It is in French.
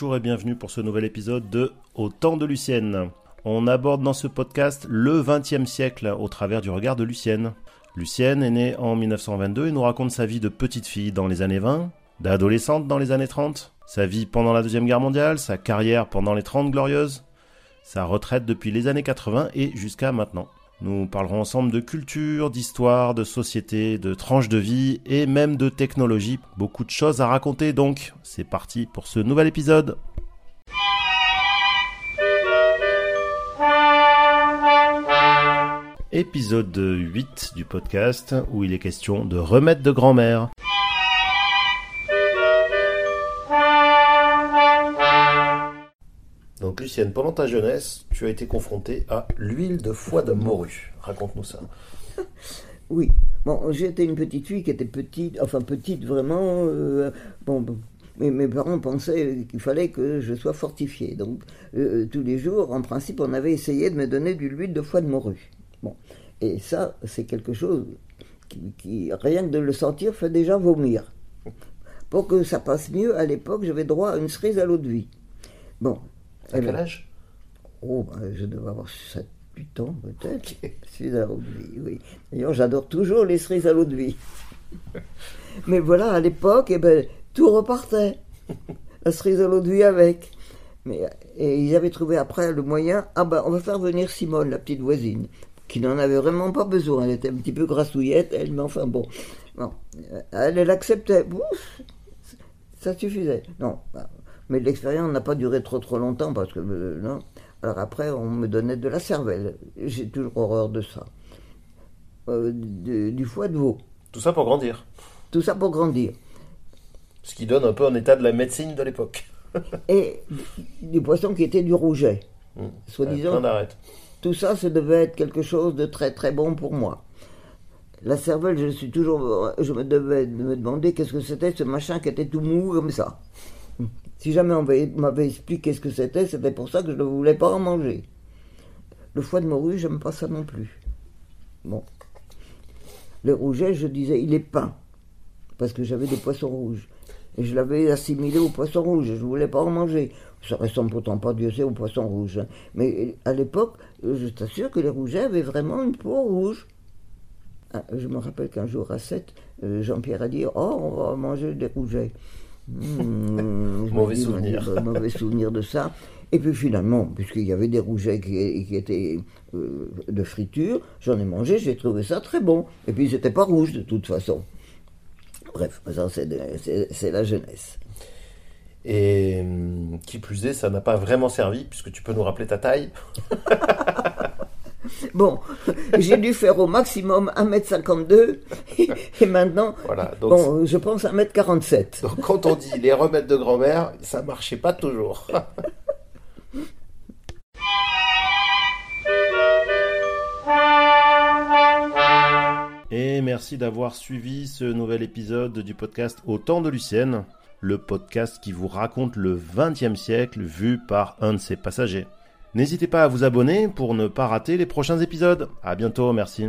et bienvenue pour ce nouvel épisode de Au temps de Lucienne. On aborde dans ce podcast le XXe siècle au travers du regard de Lucienne. Lucienne est née en 1922 et nous raconte sa vie de petite fille dans les années 20, d'adolescente dans les années 30, sa vie pendant la Deuxième Guerre mondiale, sa carrière pendant les 30 glorieuses, sa retraite depuis les années 80 et jusqu'à maintenant. Nous parlerons ensemble de culture, d'histoire, de société, de tranches de vie et même de technologie. Beaucoup de choses à raconter donc. C'est parti pour ce nouvel épisode. Épisode 8 du podcast où il est question de remède de grand-mère. Donc Lucienne, pendant ta jeunesse, tu as été confrontée à l'huile de foie de morue. Raconte-nous ça. Oui. Bon, j'étais une petite fille qui était petite, enfin petite vraiment. euh, bon. Mais mes parents pensaient qu'il fallait que je sois fortifiée. Donc, euh, tous les jours, en principe, on avait essayé de me donner de l'huile de foie de morue. Bon. Et ça, c'est quelque chose qui, qui, rien que de le sentir, fait déjà vomir. Pour que ça passe mieux, à l'époque, j'avais droit à une cerise à l'eau de vie. Bon. À Eh quel ben, âge? Oh, ben, je devais avoir 7, 8 ans peut-être. À l'eau de vie, oui. D'ailleurs, j'adore toujours les cerises à l'eau de vie. Mais voilà, à l'époque, eh ben, tout repartait. La cerise à l'eau de vie avec. Mais, et ils avaient trouvé après le moyen, ah ben, on va faire venir Simone, la petite voisine, qui n'en avait vraiment pas besoin. Elle était un petit peu grassouillette, elle, mais enfin bon. Bon, elle, elle acceptait. Ouf, ça suffisait. Non, bah, mais l'expérience n'a pas duré trop trop longtemps parce que euh, non. Alors après, on me donnait de la cervelle. J'ai toujours horreur de ça. Euh, de- du foie de veau. Tout ça pour grandir. Tout ça pour grandir. Ce qui donne un peu en état de la médecine de l'époque. Et du poisson qui était du rouget. Mmh. Soi-disant, tout ça, ça devait être quelque chose de très très bon pour moi. La cervelle, je suis toujours, je me devais me demander qu'est-ce que c'était ce machin qui était tout mou comme ça. Si jamais on m'avait expliqué ce que c'était, c'était pour ça que je ne voulais pas en manger. Le foie de morue, j'aime pas ça non plus. Bon. Le rouget, je disais, il est peint. Parce que j'avais des poissons rouges. Et je l'avais assimilé aux poissons rouges. Je ne voulais pas en manger. Ça ressemble pourtant pas, Dieu sait, aux poissons rouges. hein. Mais à l'époque, je t'assure que les rougets avaient vraiment une peau rouge. Ah, Je me rappelle qu'un jour à 7, Jean-Pierre a dit Oh, on va manger des rougets. Me Mauvais dis, souvenir. bah, mauvais souvenir de ça. Et puis finalement, puisqu'il y avait des rougets qui, qui étaient euh, de friture, j'en ai mangé, j'ai trouvé ça très bon. Et puis ils n'étaient pas rouges de toute façon. Bref, ça c'est la jeunesse. Et hum, qui plus est, ça n'a pas vraiment servi, puisque tu peux nous rappeler ta taille. Bon, j'ai dû faire au maximum 1m52 et maintenant, Voilà. Donc, bon, je pense 1m47. donc quand on dit les remèdes de grand-mère, ça marchait pas toujours. Et merci d'avoir suivi ce nouvel épisode du podcast Au temps de Lucienne, le podcast qui vous raconte le XXe siècle vu par un de ses passagers. N'hésitez pas à vous abonner pour ne pas rater les prochains épisodes. À bientôt, merci.